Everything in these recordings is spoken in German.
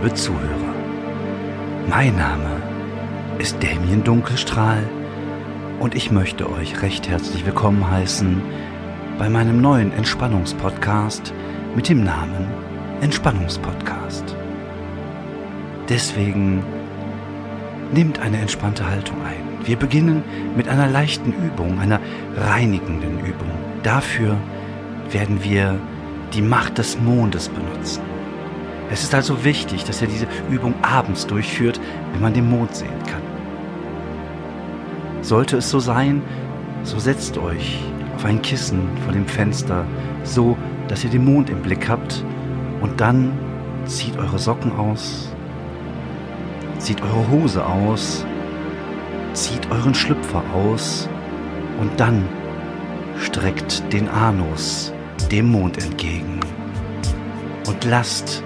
Liebe Zuhörer. Mein Name ist Damien Dunkelstrahl und ich möchte euch recht herzlich willkommen heißen bei meinem neuen Entspannungspodcast mit dem Namen Entspannungspodcast. Deswegen nehmt eine entspannte Haltung ein. Wir beginnen mit einer leichten Übung, einer reinigenden Übung. Dafür werden wir die Macht des Mondes benutzen. Es ist also wichtig, dass ihr diese Übung abends durchführt, wenn man den Mond sehen kann. Sollte es so sein, so setzt euch auf ein Kissen vor dem Fenster, so dass ihr den Mond im Blick habt und dann zieht eure Socken aus, zieht eure Hose aus, zieht euren Schlüpfer aus und dann streckt den Anus dem Mond entgegen und lasst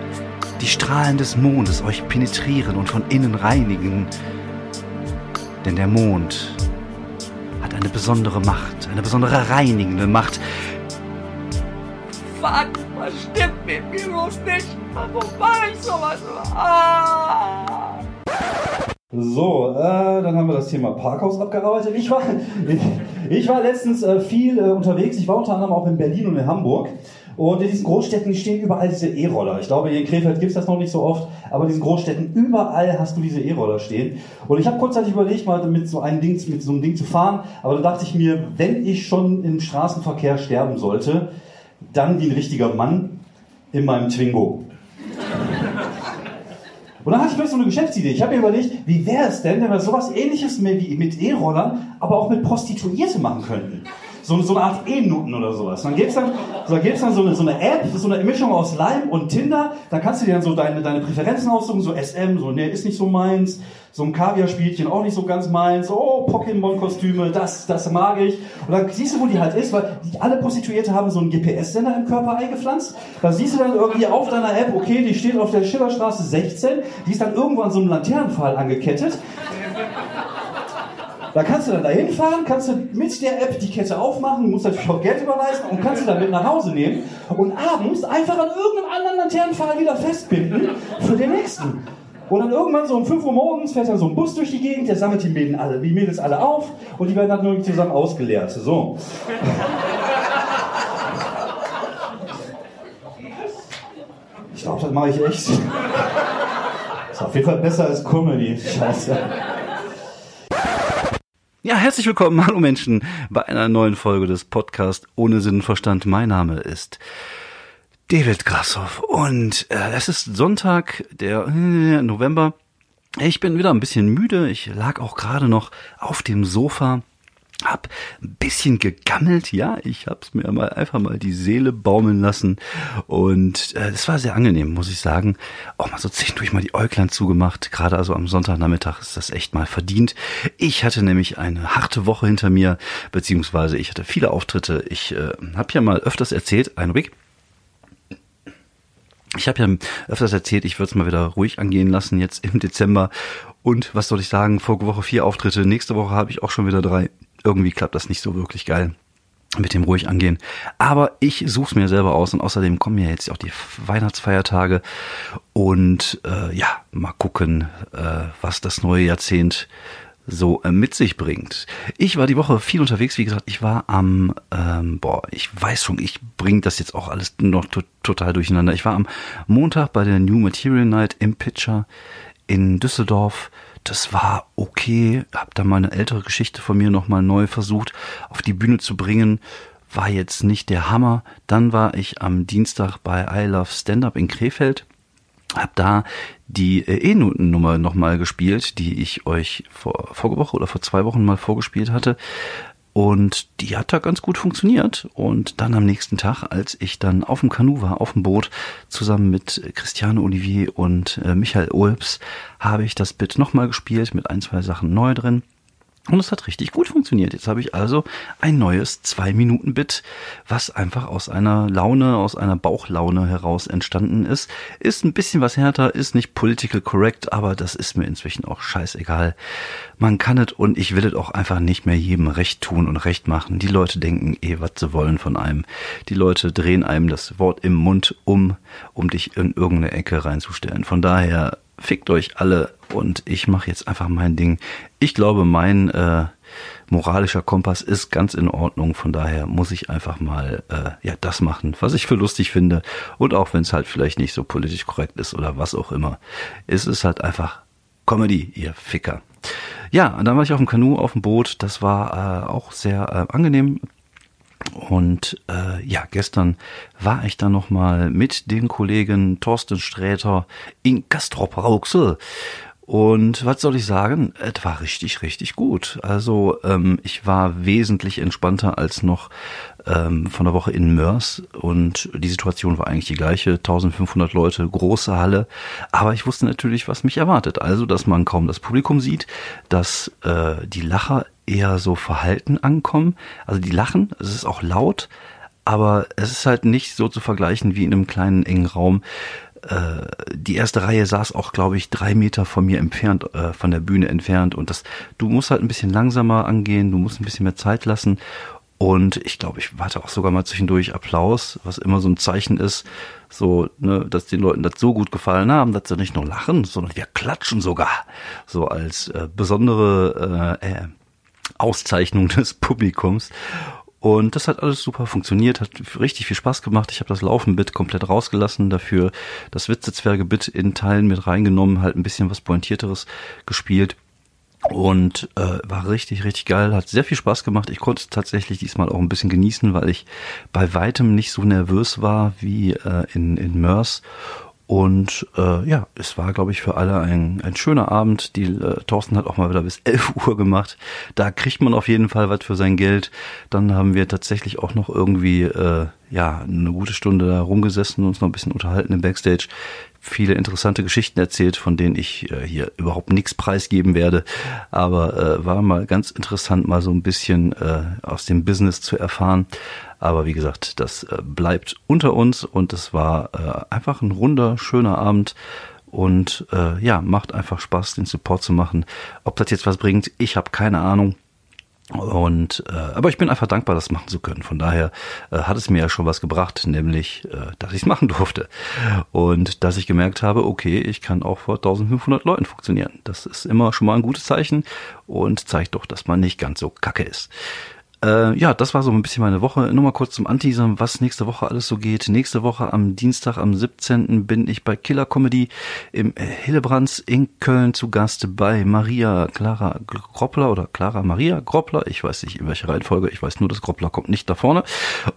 die Strahlen des Mondes euch penetrieren und von innen reinigen. Denn der Mond hat eine besondere Macht, eine besondere reinigende Macht. Fuck, was stimmt mit mir bloß nicht? Warum mache ich sowas? Ah! So, äh, dann haben wir das Thema Parkhaus abgearbeitet. Ich war, ich, ich war letztens äh, viel äh, unterwegs. Ich war unter anderem auch in Berlin und in Hamburg. Und in diesen Großstädten stehen überall diese E-Roller. Ich glaube, hier in Krefeld gibt es das noch nicht so oft, aber in diesen Großstädten überall hast du diese E-Roller stehen. Und ich habe kurzzeitig überlegt, mal mit so einem Ding, mit so einem Ding zu fahren, aber da dachte ich mir, wenn ich schon im Straßenverkehr sterben sollte, dann wie ein richtiger Mann in meinem Twingo. Und dann hatte ich plötzlich so eine Geschäftsidee. Ich habe mir überlegt, wie wäre es denn, wenn wir sowas ähnliches mit E-Rollern, aber auch mit Prostituierte machen könnten so, so eine Art E-Nutten oder sowas. Und dann gibt's dann, so, dann, gibt's dann so, eine, so eine App, so eine Mischung aus Lime und Tinder. Da kannst du dir dann so deine, deine Präferenzen aussuchen, so SM, so, ne, ist nicht so meins. So ein Kaviar-Spielchen, auch nicht so ganz meins. Oh, Pokémon-Kostüme, das, das mag ich. Und dann siehst du, wo die halt ist, weil die, alle Prostituierte haben so einen GPS-Sender im Körper eingepflanzt. Da siehst du dann irgendwie auf deiner App, okay, die steht auf der Schillerstraße 16, die ist dann irgendwann so einem Laternenpfahl angekettet. Da kannst du dann dahin fahren, kannst du mit der App die Kette aufmachen, musst natürlich auch Geld überweisen und kannst sie dann mit nach Hause nehmen und abends einfach an irgendeinem anderen Laternenpfahl wieder festbinden für den nächsten. Und dann irgendwann so um 5 Uhr morgens fährt dann so ein Bus durch die Gegend, der sammelt die Mädels alle, die Mädels alle auf und die werden dann irgendwie zusammen ausgeleert. So. Ich glaube, das mache ich echt. Das ist auf jeden Fall besser als Comedy. Scheiße. Ja, herzlich willkommen, hallo Menschen, bei einer neuen Folge des Podcasts Ohne Sinn und Verstand. Mein Name ist David Grassoff und äh, es ist Sonntag, der äh, November. Ich bin wieder ein bisschen müde. Ich lag auch gerade noch auf dem Sofa hab ein bisschen gegammelt, ja, ich hab's mir mal einfach mal die Seele baumeln lassen und äh, das war sehr angenehm, muss ich sagen. Auch mal so zwischendurch mal die Äuglein zugemacht, gerade also am Sonntagnachmittag ist das echt mal verdient. Ich hatte nämlich eine harte Woche hinter mir, beziehungsweise ich hatte viele Auftritte. Ich äh, habe ja mal öfters erzählt, ein Rick, ich habe ja öfters erzählt, ich würde es mal wieder ruhig angehen lassen jetzt im Dezember. Und was soll ich sagen, vorige Woche vier Auftritte, nächste Woche habe ich auch schon wieder drei irgendwie klappt das nicht so wirklich geil mit dem ruhig angehen. Aber ich suche es mir selber aus und außerdem kommen ja jetzt auch die Weihnachtsfeiertage und äh, ja, mal gucken, äh, was das neue Jahrzehnt so äh, mit sich bringt. Ich war die Woche viel unterwegs, wie gesagt, ich war am, ähm, boah, ich weiß schon, ich bringe das jetzt auch alles noch total durcheinander. Ich war am Montag bei der New Material Night im Pitcher in Düsseldorf das war okay. Hab da mal eine ältere Geschichte von mir nochmal neu versucht auf die Bühne zu bringen. War jetzt nicht der Hammer. Dann war ich am Dienstag bei I Love Stand Up in Krefeld. Hab da die E-Noten-Nummer nochmal gespielt, die ich euch vor, vorige Woche oder vor zwei Wochen mal vorgespielt hatte. Und die hat da ganz gut funktioniert. Und dann am nächsten Tag, als ich dann auf dem Kanu war, auf dem Boot, zusammen mit Christiane Olivier und äh, Michael Ulbs, habe ich das Bit nochmal gespielt mit ein, zwei Sachen neu drin. Und es hat richtig gut funktioniert. Jetzt habe ich also ein neues 2-Minuten-Bit, was einfach aus einer Laune, aus einer Bauchlaune heraus entstanden ist. Ist ein bisschen was härter, ist nicht political correct, aber das ist mir inzwischen auch scheißegal. Man kann es und ich will es auch einfach nicht mehr jedem recht tun und recht machen. Die Leute denken eh, was sie wollen von einem. Die Leute drehen einem das Wort im Mund um, um dich in irgendeine Ecke reinzustellen. Von daher fickt euch alle und ich mache jetzt einfach mein Ding. Ich glaube, mein äh, moralischer Kompass ist ganz in Ordnung. Von daher muss ich einfach mal äh, ja das machen, was ich für lustig finde. Und auch wenn es halt vielleicht nicht so politisch korrekt ist oder was auch immer, ist es halt einfach Comedy, ihr Ficker. Ja, dann war ich auf dem Kanu, auf dem Boot. Das war äh, auch sehr äh, angenehm. Und äh, ja, gestern war ich dann nochmal mit den Kollegen Thorsten Sträter in Castrop-Rauxel. Und was soll ich sagen? Es war richtig, richtig gut. Also ähm, ich war wesentlich entspannter als noch ähm, von der Woche in Mörs und die Situation war eigentlich die gleiche. 1500 Leute, große Halle. Aber ich wusste natürlich, was mich erwartet. Also, dass man kaum das Publikum sieht, dass äh, die Lacher eher so verhalten ankommen. Also die lachen, es ist auch laut, aber es ist halt nicht so zu vergleichen wie in einem kleinen engen Raum. Äh, die erste Reihe saß auch, glaube ich, drei Meter von mir entfernt, äh, von der Bühne entfernt. Und das, du musst halt ein bisschen langsamer angehen, du musst ein bisschen mehr Zeit lassen. Und ich glaube, ich warte auch sogar mal zwischendurch Applaus, was immer so ein Zeichen ist, so, ne, dass den Leuten das so gut gefallen haben, dass sie nicht nur lachen, sondern wir klatschen sogar. So als äh, besondere äh, äh, Auszeichnung des Publikums. Und das hat alles super funktioniert, hat richtig viel Spaß gemacht. Ich habe das Laufenbit komplett rausgelassen, dafür das Witzezwerge-Bit in Teilen mit reingenommen, halt ein bisschen was Pointierteres gespielt. Und äh, war richtig, richtig geil, hat sehr viel Spaß gemacht. Ich konnte es tatsächlich diesmal auch ein bisschen genießen, weil ich bei weitem nicht so nervös war wie äh, in, in Mörs und äh, ja, es war, glaube ich, für alle ein, ein schöner Abend. Die äh, Thorsten hat auch mal wieder bis 11 Uhr gemacht. Da kriegt man auf jeden Fall was für sein Geld. Dann haben wir tatsächlich auch noch irgendwie äh, ja eine gute Stunde da rumgesessen und uns noch ein bisschen unterhalten im Backstage. Viele interessante Geschichten erzählt, von denen ich äh, hier überhaupt nichts preisgeben werde. Aber äh, war mal ganz interessant, mal so ein bisschen äh, aus dem Business zu erfahren. Aber wie gesagt, das äh, bleibt unter uns und es war äh, einfach ein runder, schöner Abend. Und äh, ja, macht einfach Spaß, den Support zu machen. Ob das jetzt was bringt, ich habe keine Ahnung. Und äh, aber ich bin einfach dankbar, das machen zu können. Von daher äh, hat es mir ja schon was gebracht, nämlich, äh, dass ich es machen durfte und dass ich gemerkt habe, okay, ich kann auch vor 1500 Leuten funktionieren. Das ist immer schon mal ein gutes Zeichen und zeigt doch, dass man nicht ganz so kacke ist. Äh, ja, das war so ein bisschen meine Woche. Nur mal kurz zum Anteasern, was nächste Woche alles so geht. Nächste Woche am Dienstag, am 17. bin ich bei Killer Comedy im Hillebrands in Köln zu Gast bei Maria Clara Groppler oder Clara Maria Groppler. Ich weiß nicht in welcher Reihenfolge. Ich weiß nur, dass Groppler kommt nicht da vorne.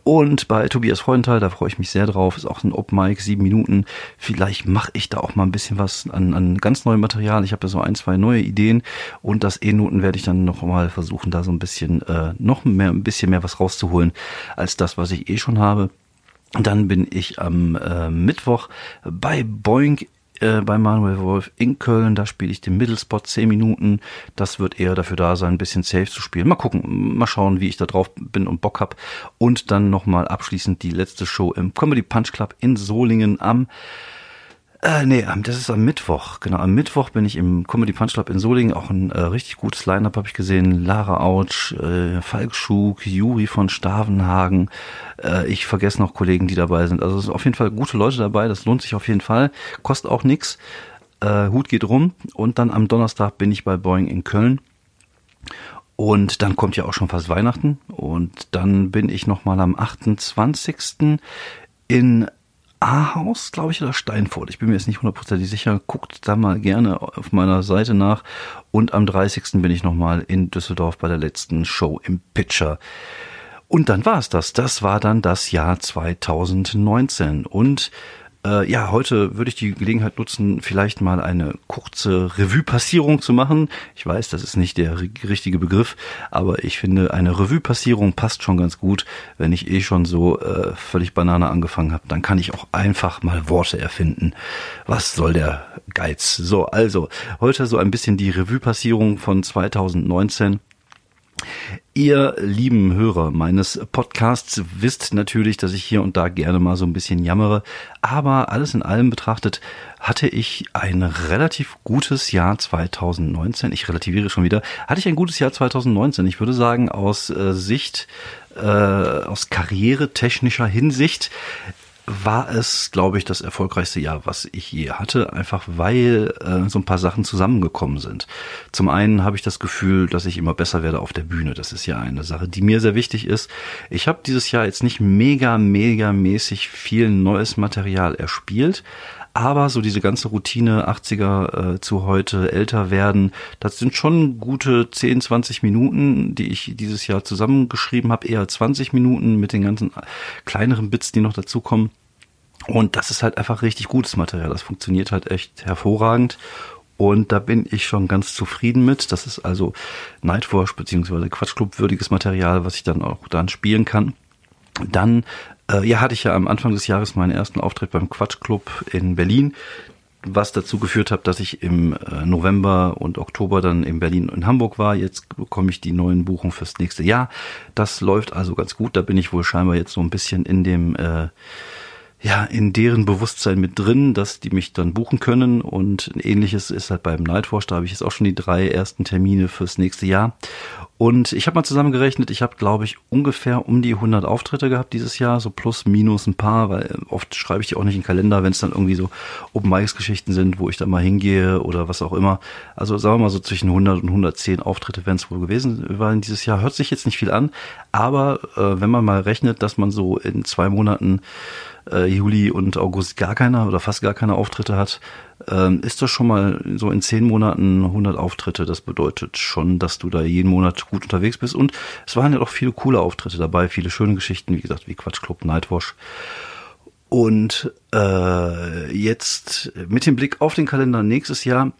Und bei Tobias Freudenthal, da freue ich mich sehr drauf. Ist auch ein Open Mic, sieben Minuten. Vielleicht mache ich da auch mal ein bisschen was an, an ganz neuem Material. Ich habe ja so ein, zwei neue Ideen und das E-Noten werde ich dann noch mal versuchen, da so ein bisschen äh, noch mehr, ein bisschen mehr was rauszuholen als das, was ich eh schon habe. Dann bin ich am äh, Mittwoch bei Boeing äh, bei Manuel Wolf in Köln. Da spiele ich den Mittelspot 10 Minuten. Das wird eher dafür da sein, ein bisschen safe zu spielen. Mal gucken, mal schauen, wie ich da drauf bin und Bock hab. Und dann nochmal abschließend die letzte Show im Comedy Punch Club in Solingen am äh, nee, das ist am Mittwoch. Genau, am Mittwoch bin ich im Comedy Punch Club in Solingen. Auch ein äh, richtig gutes Line-Up habe ich gesehen. Lara Autsch, äh, Falk Schug, Juri von Stavenhagen. Äh, ich vergesse noch Kollegen, die dabei sind. Also es sind auf jeden Fall gute Leute dabei. Das lohnt sich auf jeden Fall. Kostet auch nix. Äh, Hut geht rum. Und dann am Donnerstag bin ich bei Boeing in Köln. Und dann kommt ja auch schon fast Weihnachten. Und dann bin ich nochmal am 28. in Ahaus, glaube ich, oder Steinfurt. Ich bin mir jetzt nicht hundertprozentig sicher. Guckt da mal gerne auf meiner Seite nach. Und am 30. bin ich nochmal in Düsseldorf bei der letzten Show im Pitcher. Und dann war es das. Das war dann das Jahr 2019. Und äh, ja, heute würde ich die Gelegenheit nutzen, vielleicht mal eine kurze Revue-Passierung zu machen. Ich weiß, das ist nicht der richtige Begriff, aber ich finde, eine Revue-Passierung passt schon ganz gut. Wenn ich eh schon so äh, völlig Banane angefangen habe, dann kann ich auch einfach mal Worte erfinden. Was soll der Geiz? So, also, heute so ein bisschen die Revue-Passierung von 2019. Ihr lieben Hörer meines Podcasts wisst natürlich, dass ich hier und da gerne mal so ein bisschen jammere, aber alles in allem betrachtet hatte ich ein relativ gutes Jahr 2019. Ich relativiere schon wieder. Hatte ich ein gutes Jahr 2019. Ich würde sagen, aus äh, Sicht, äh, aus karrieretechnischer Hinsicht war es, glaube ich, das erfolgreichste Jahr, was ich je hatte, einfach weil äh, so ein paar Sachen zusammengekommen sind. Zum einen habe ich das Gefühl, dass ich immer besser werde auf der Bühne. Das ist ja eine Sache, die mir sehr wichtig ist. Ich habe dieses Jahr jetzt nicht mega, mega mäßig viel neues Material erspielt, aber so diese ganze Routine 80er äh, zu heute älter werden, das sind schon gute 10, 20 Minuten, die ich dieses Jahr zusammengeschrieben habe, eher 20 Minuten mit den ganzen kleineren Bits, die noch dazukommen. Und das ist halt einfach richtig gutes Material. Das funktioniert halt echt hervorragend. Und da bin ich schon ganz zufrieden mit. Das ist also Nightwatch beziehungsweise Quatschclub würdiges Material, was ich dann auch dann spielen kann. Dann äh, ja, hatte ich ja am Anfang des Jahres meinen ersten Auftritt beim Quatschclub in Berlin, was dazu geführt hat, dass ich im äh, November und Oktober dann in Berlin und Hamburg war. Jetzt bekomme ich die neuen Buchungen fürs nächste Jahr. Das läuft also ganz gut. Da bin ich wohl scheinbar jetzt so ein bisschen in dem äh, ja, in deren Bewusstsein mit drin, dass die mich dann buchen können. Und ähnliches ist halt beim Nightwatch. Da habe ich jetzt auch schon die drei ersten Termine fürs nächste Jahr. Und ich habe mal zusammengerechnet, ich habe, glaube ich, ungefähr um die 100 Auftritte gehabt dieses Jahr, so plus, minus ein paar, weil oft schreibe ich die auch nicht in den Kalender, wenn es dann irgendwie so Open Mics Geschichten sind, wo ich dann mal hingehe oder was auch immer. Also sagen wir mal so zwischen 100 und 110 Auftritte werden es wohl gewesen waren dieses Jahr. Hört sich jetzt nicht viel an, aber äh, wenn man mal rechnet, dass man so in zwei Monaten äh, Juli und August gar keine oder fast gar keine Auftritte hat, ähm, ist das schon mal so in zehn Monaten 100 Auftritte. Das bedeutet schon, dass du da jeden Monat gut unterwegs bist. Und es waren ja auch viele coole Auftritte dabei, viele schöne Geschichten, wie gesagt, wie Quatschclub, Nightwash. Und äh, jetzt mit dem Blick auf den Kalender nächstes Jahr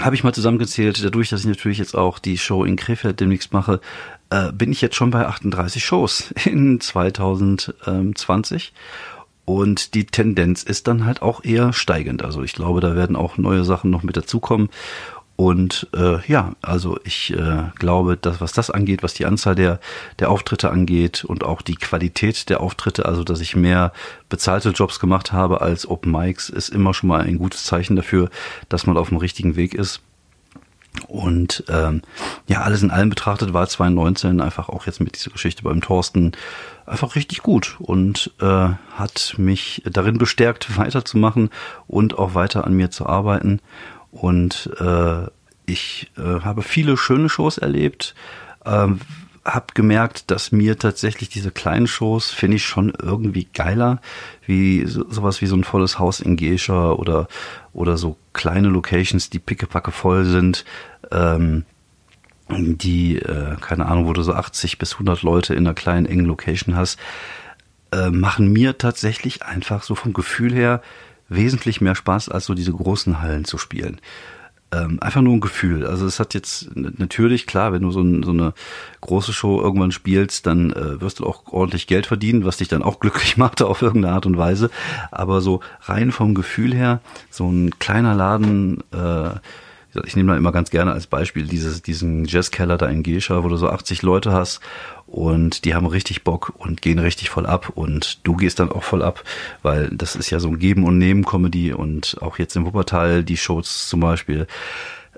habe ich mal zusammengezählt, dadurch, dass ich natürlich jetzt auch die Show in Krefeld demnächst mache, äh, bin ich jetzt schon bei 38 Shows in 2020. Und die Tendenz ist dann halt auch eher steigend. Also ich glaube, da werden auch neue Sachen noch mit dazukommen. Und äh, ja, also ich äh, glaube, dass was das angeht, was die Anzahl der, der Auftritte angeht und auch die Qualität der Auftritte, also dass ich mehr bezahlte Jobs gemacht habe als Open Mics, ist immer schon mal ein gutes Zeichen dafür, dass man auf dem richtigen Weg ist. Und ähm, ja, alles in allem betrachtet war 2019 einfach auch jetzt mit dieser Geschichte beim Thorsten einfach richtig gut und äh, hat mich darin bestärkt, weiterzumachen und auch weiter an mir zu arbeiten. Und äh, ich äh, habe viele schöne Shows erlebt, äh, habe gemerkt, dass mir tatsächlich diese kleinen Shows finde ich schon irgendwie geiler, wie so, sowas wie so ein volles Haus in Geisha oder oder so kleine Locations, die pickepacke voll sind. Ähm, die, äh, keine Ahnung, wo du so 80 bis 100 Leute in einer kleinen, engen Location hast, äh, machen mir tatsächlich einfach so vom Gefühl her wesentlich mehr Spaß, als so diese großen Hallen zu spielen. Ähm, einfach nur ein Gefühl. Also es hat jetzt natürlich, klar, wenn du so, ein, so eine große Show irgendwann spielst, dann äh, wirst du auch ordentlich Geld verdienen, was dich dann auch glücklich macht auf irgendeine Art und Weise. Aber so rein vom Gefühl her, so ein kleiner Laden, äh, ich nehme da immer ganz gerne als Beispiel dieses, diesen Jazzkeller da in Gescha, wo du so 80 Leute hast und die haben richtig Bock und gehen richtig voll ab und du gehst dann auch voll ab, weil das ist ja so ein Geben und Nehmen Comedy und auch jetzt im Wuppertal die Shows zum Beispiel.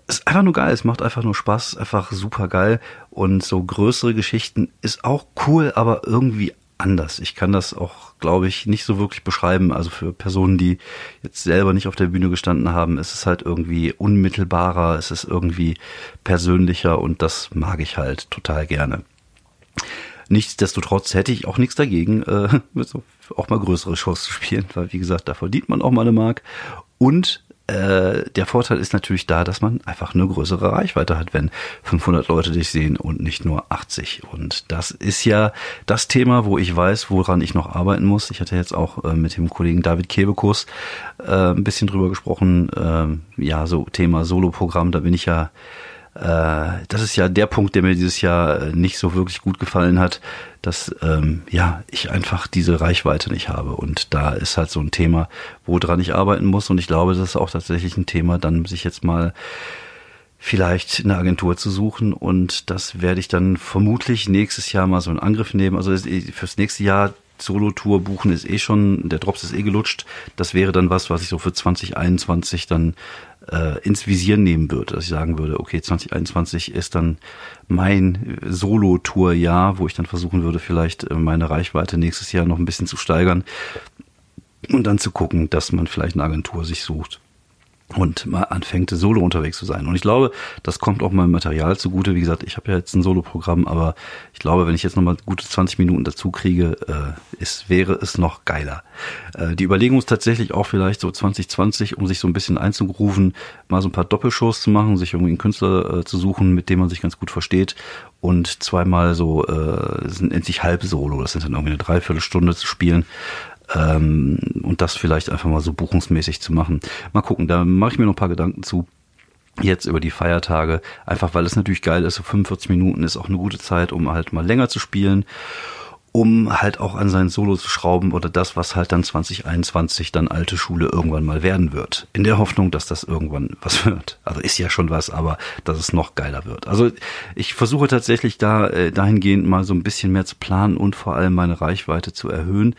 Ist einfach nur geil, es macht einfach nur Spaß, einfach super geil und so größere Geschichten ist auch cool, aber irgendwie anders. Ich kann das auch, glaube ich, nicht so wirklich beschreiben. Also für Personen, die jetzt selber nicht auf der Bühne gestanden haben, ist es halt irgendwie unmittelbarer, es ist irgendwie persönlicher und das mag ich halt total gerne. Nichtsdestotrotz hätte ich auch nichts dagegen, äh, auch mal größere Shows zu spielen, weil wie gesagt, da verdient man auch mal eine Mark. Und äh, der Vorteil ist natürlich da, dass man einfach eine größere Reichweite hat, wenn 500 Leute dich sehen und nicht nur 80. Und das ist ja das Thema, wo ich weiß, woran ich noch arbeiten muss. Ich hatte jetzt auch äh, mit dem Kollegen David Kebekus äh, ein bisschen drüber gesprochen. Äh, ja, so Thema Solo-Programm, da bin ich ja das ist ja der Punkt, der mir dieses Jahr äh, nicht so wirklich gut gefallen hat, dass ähm, ja ich einfach diese Reichweite nicht habe. Und da ist halt so ein Thema, woran ich arbeiten muss. Und ich glaube, das ist auch tatsächlich ein Thema, dann sich jetzt mal vielleicht eine Agentur zu suchen. Und das werde ich dann vermutlich nächstes Jahr mal so in Angriff nehmen. Also fürs nächste Jahr Solo-Tour buchen ist eh schon, der Drops ist eh gelutscht. Das wäre dann was, was ich so für 2021 dann äh, ins Visier nehmen würde, dass ich sagen würde, okay, 2021 ist dann mein Solo-Tour-Jahr, wo ich dann versuchen würde, vielleicht äh, meine Reichweite nächstes Jahr noch ein bisschen zu steigern und dann zu gucken, dass man vielleicht eine Agentur sich sucht und mal anfängt, solo unterwegs zu sein. Und ich glaube, das kommt auch meinem Material zugute. Wie gesagt, ich habe ja jetzt ein Solo-Programm, aber ich glaube, wenn ich jetzt nochmal gute 20 Minuten dazu kriege, äh, ist, wäre es noch geiler. Äh, die Überlegung ist tatsächlich auch vielleicht so 2020, um sich so ein bisschen einzugrufen, mal so ein paar Doppelshows zu machen, sich irgendwie einen Künstler äh, zu suchen, mit dem man sich ganz gut versteht und zweimal so, äh, sind endlich halb Solo, das sind dann irgendwie eine Dreiviertelstunde zu spielen ähm, und das vielleicht einfach mal so buchungsmäßig zu machen. Mal gucken, da mache ich mir noch ein paar Gedanken zu jetzt über die Feiertage, einfach weil es natürlich geil ist, so 45 Minuten ist auch eine gute Zeit, um halt mal länger zu spielen, um halt auch an sein Solo zu schrauben oder das, was halt dann 2021 dann alte Schule irgendwann mal werden wird. In der Hoffnung, dass das irgendwann was wird. Also ist ja schon was, aber dass es noch geiler wird. Also ich versuche tatsächlich da äh, dahingehend mal so ein bisschen mehr zu planen und vor allem meine Reichweite zu erhöhen.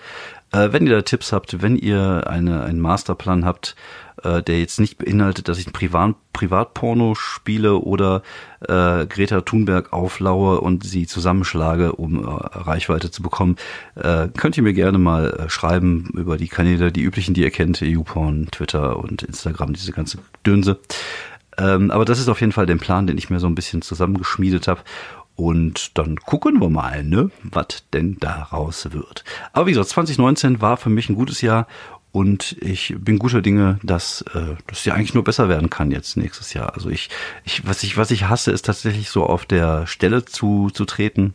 Äh, wenn ihr da Tipps habt, wenn ihr eine, einen Masterplan habt, äh, der jetzt nicht beinhaltet, dass ich ein Privat, Privatporno spiele oder äh, Greta Thunberg auflaue und sie zusammenschlage, um äh, Reichweite zu bekommen, äh, könnt ihr mir gerne mal äh, schreiben über die Kanäle, die üblichen, die ihr kennt, YouPorn, Twitter und Instagram, diese ganze Dönse. Ähm, aber das ist auf jeden Fall der Plan, den ich mir so ein bisschen zusammengeschmiedet habe. Und dann gucken wir mal, ne, was denn daraus wird. Aber wie gesagt, 2019 war für mich ein gutes Jahr und ich bin guter Dinge, dass äh, das ja eigentlich nur besser werden kann jetzt nächstes Jahr. Also ich, ich, was ich, was ich hasse, ist tatsächlich so auf der Stelle zu, zu treten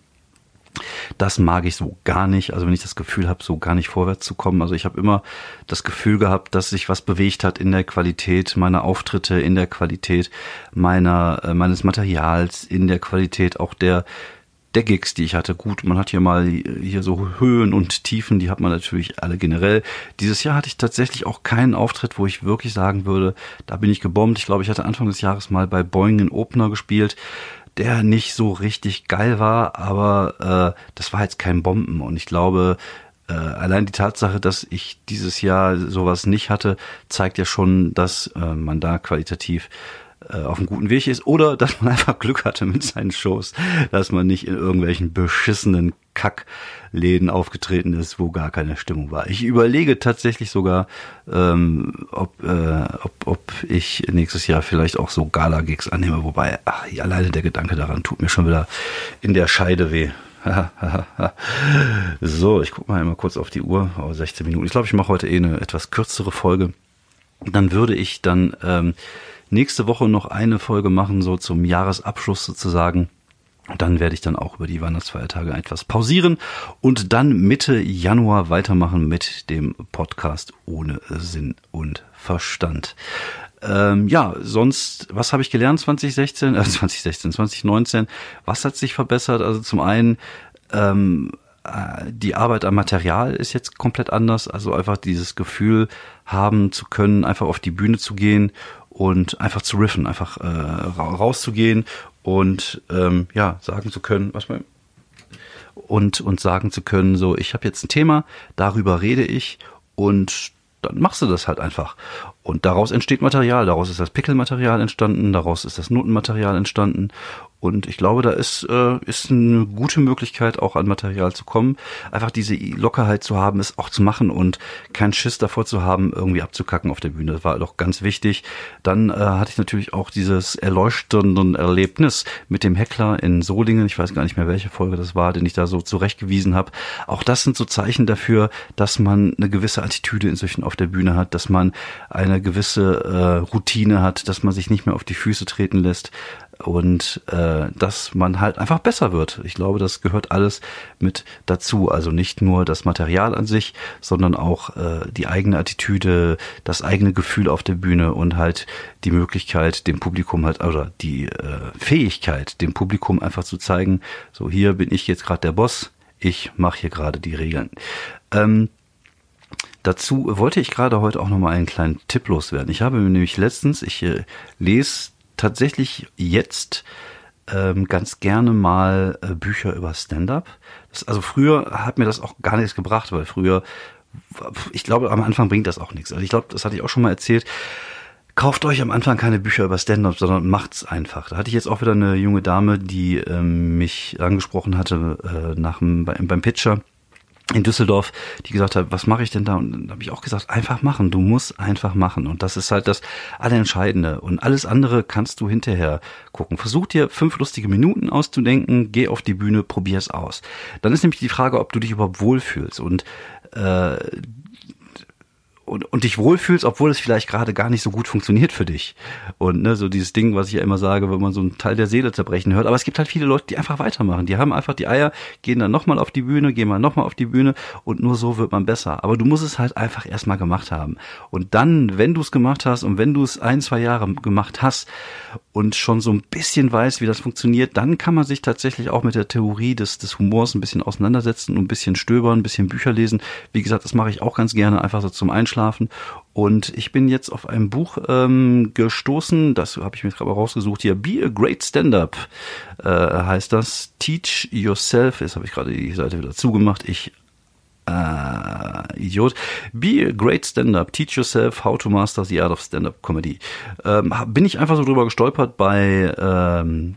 das mag ich so gar nicht. Also wenn ich das Gefühl habe, so gar nicht vorwärts zu kommen. Also ich habe immer das Gefühl gehabt, dass sich was bewegt hat in der Qualität meiner Auftritte, in der Qualität meiner äh, meines Materials, in der Qualität auch der der Gigs, die ich hatte. Gut, man hat hier mal hier so Höhen und Tiefen, die hat man natürlich alle generell. Dieses Jahr hatte ich tatsächlich auch keinen Auftritt, wo ich wirklich sagen würde, da bin ich gebombt. Ich glaube, ich hatte Anfang des Jahres mal bei Boeing in Opener gespielt der nicht so richtig geil war, aber äh, das war jetzt kein Bomben. Und ich glaube, äh, allein die Tatsache, dass ich dieses Jahr sowas nicht hatte, zeigt ja schon, dass äh, man da qualitativ auf einem guten Weg ist oder dass man einfach Glück hatte mit seinen Shows, dass man nicht in irgendwelchen beschissenen Kackläden aufgetreten ist, wo gar keine Stimmung war. Ich überlege tatsächlich sogar, ähm, ob, äh, ob, ob ich nächstes Jahr vielleicht auch so Gala-Gigs annehme, wobei ach, alleine der Gedanke daran tut mir schon wieder in der Scheide weh. so, ich gucke mal einmal kurz auf die Uhr. Oh, 16 Minuten. Ich glaube, ich mache heute eh eine etwas kürzere Folge. Dann würde ich dann ähm, nächste Woche noch eine Folge machen, so zum Jahresabschluss sozusagen. Dann werde ich dann auch über die Weihnachtsfeiertage etwas pausieren und dann Mitte Januar weitermachen mit dem Podcast ohne Sinn und Verstand. Ähm, ja, sonst, was habe ich gelernt 2016, äh, 2016, 2019? Was hat sich verbessert? Also zum einen, ähm, äh, die Arbeit am Material ist jetzt komplett anders. Also einfach dieses Gefühl haben zu können, einfach auf die Bühne zu gehen und einfach zu riffen, einfach äh, rauszugehen und ähm, ja sagen zu können, was man und und sagen zu können, so ich habe jetzt ein Thema, darüber rede ich und dann machst du das halt einfach. Und daraus entsteht Material, daraus ist das Pickelmaterial entstanden, daraus ist das Notenmaterial entstanden und ich glaube, da ist, äh, ist eine gute Möglichkeit, auch an Material zu kommen. Einfach diese Lockerheit zu haben, es auch zu machen und keinen Schiss davor zu haben, irgendwie abzukacken auf der Bühne. Das war doch ganz wichtig. Dann äh, hatte ich natürlich auch dieses erleuchtende Erlebnis mit dem Heckler in Solingen. Ich weiß gar nicht mehr, welche Folge das war, den ich da so zurechtgewiesen habe. Auch das sind so Zeichen dafür, dass man eine gewisse Attitüde inzwischen auf der Bühne hat, dass man eine gewisse äh, Routine hat, dass man sich nicht mehr auf die Füße treten lässt und äh, dass man halt einfach besser wird. Ich glaube, das gehört alles mit dazu. Also nicht nur das Material an sich, sondern auch äh, die eigene Attitüde, das eigene Gefühl auf der Bühne und halt die Möglichkeit, dem Publikum halt oder die äh, Fähigkeit, dem Publikum einfach zu zeigen, so hier bin ich jetzt gerade der Boss, ich mache hier gerade die Regeln. Ähm, Dazu wollte ich gerade heute auch noch mal einen kleinen Tipp loswerden. Ich habe nämlich letztens, ich äh, lese tatsächlich jetzt ähm, ganz gerne mal äh, Bücher über Stand-up. Also früher hat mir das auch gar nichts gebracht, weil früher, ich glaube, am Anfang bringt das auch nichts. Also ich glaube, das hatte ich auch schon mal erzählt. Kauft euch am Anfang keine Bücher über Stand-up, sondern macht's einfach. Da hatte ich jetzt auch wieder eine junge Dame, die ähm, mich angesprochen hatte äh, nach dem, beim Pitcher in Düsseldorf, die gesagt hat, was mache ich denn da? Und dann habe ich auch gesagt, einfach machen. Du musst einfach machen. Und das ist halt das Allerentscheidende. Und alles andere kannst du hinterher gucken. Versuch dir fünf lustige Minuten auszudenken, geh auf die Bühne, probier's aus. Dann ist nämlich die Frage, ob du dich überhaupt wohlfühlst. Und äh, und, und dich wohlfühlst, obwohl es vielleicht gerade gar nicht so gut funktioniert für dich. Und ne, so dieses Ding, was ich ja immer sage, wenn man so einen Teil der Seele zerbrechen hört. Aber es gibt halt viele Leute, die einfach weitermachen. Die haben einfach die Eier, gehen dann nochmal auf die Bühne, gehen mal nochmal auf die Bühne und nur so wird man besser. Aber du musst es halt einfach erstmal gemacht haben. Und dann, wenn du es gemacht hast und wenn du es ein, zwei Jahre gemacht hast und schon so ein bisschen weißt, wie das funktioniert, dann kann man sich tatsächlich auch mit der Theorie des, des Humors ein bisschen auseinandersetzen und ein bisschen stöbern, ein bisschen Bücher lesen. Wie gesagt, das mache ich auch ganz gerne, einfach so zum Einschlafen einschlafen. Und ich bin jetzt auf ein Buch ähm, gestoßen, das habe ich mir gerade rausgesucht hier, Be a Great Stand-Up äh, heißt das. Teach Yourself, jetzt habe ich gerade die Seite wieder zugemacht, ich äh, Idiot. Be a great stand-up. Teach yourself how to master the art of stand-up comedy. Ähm, bin ich einfach so drüber gestolpert bei ähm,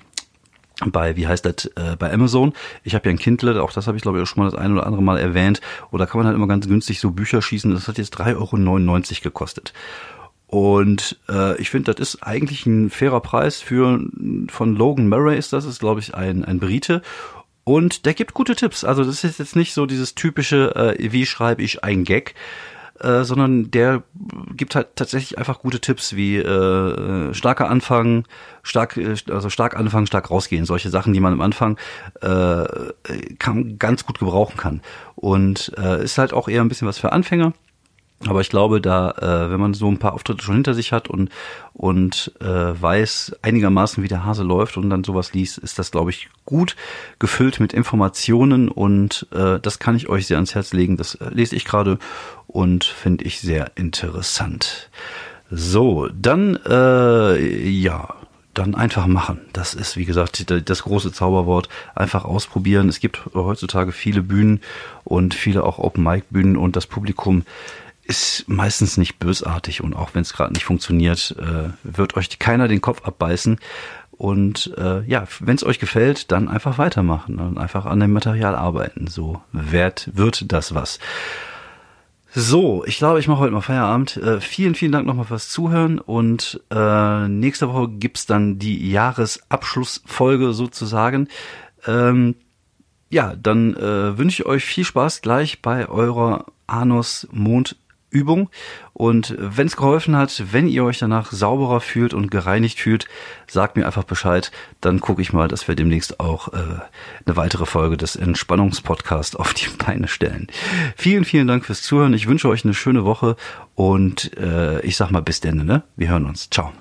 bei, wie heißt das, äh, bei Amazon. Ich habe ja ein Kindle, auch das habe ich glaube ich schon mal das ein oder andere Mal erwähnt. Und da kann man halt immer ganz günstig so Bücher schießen. Das hat jetzt 3,99 Euro gekostet. Und äh, ich finde, das ist eigentlich ein fairer Preis für von Logan Murray ist das, ist glaube ich ein, ein Brite. Und der gibt gute Tipps. Also das ist jetzt nicht so dieses typische, äh, wie schreibe ich ein Gag, äh, sondern der gibt halt tatsächlich einfach gute Tipps wie äh, starker Anfang, stark, äh, also stark anfangen, stark rausgehen. Solche Sachen, die man am Anfang äh, kann, ganz gut gebrauchen kann. Und äh, ist halt auch eher ein bisschen was für Anfänger. Aber ich glaube, da, äh, wenn man so ein paar Auftritte schon hinter sich hat und, und äh, weiß einigermaßen, wie der Hase läuft und dann sowas liest, ist das, glaube ich, gut gefüllt mit Informationen und äh, das kann ich euch sehr ans Herz legen. Das äh, lese ich gerade und finde ich sehr interessant. So, dann, äh, ja, dann einfach machen. Das ist, wie gesagt, das große Zauberwort. Einfach ausprobieren. Es gibt heutzutage viele Bühnen und viele auch Open-Mic-Bühnen und das Publikum ist meistens nicht bösartig und auch wenn es gerade nicht funktioniert, äh, wird euch keiner den Kopf abbeißen. Und äh, ja, wenn es euch gefällt, dann einfach weitermachen und einfach an dem Material arbeiten. So wert wird das was. So, ich glaube, ich mache heute mal Feierabend. Äh, vielen, vielen Dank nochmal fürs Zuhören und äh, nächste Woche gibt's dann die Jahresabschlussfolge sozusagen. Ähm, ja, dann äh, wünsche ich euch viel Spaß gleich bei eurer Anus Mond Übung. Und wenn es geholfen hat, wenn ihr euch danach sauberer fühlt und gereinigt fühlt, sagt mir einfach Bescheid. Dann gucke ich mal, dass wir demnächst auch äh, eine weitere Folge des Entspannungspodcasts auf die Beine stellen. Vielen, vielen Dank fürs Zuhören. Ich wünsche euch eine schöne Woche und äh, ich sag mal bis denn, ne? Wir hören uns. Ciao.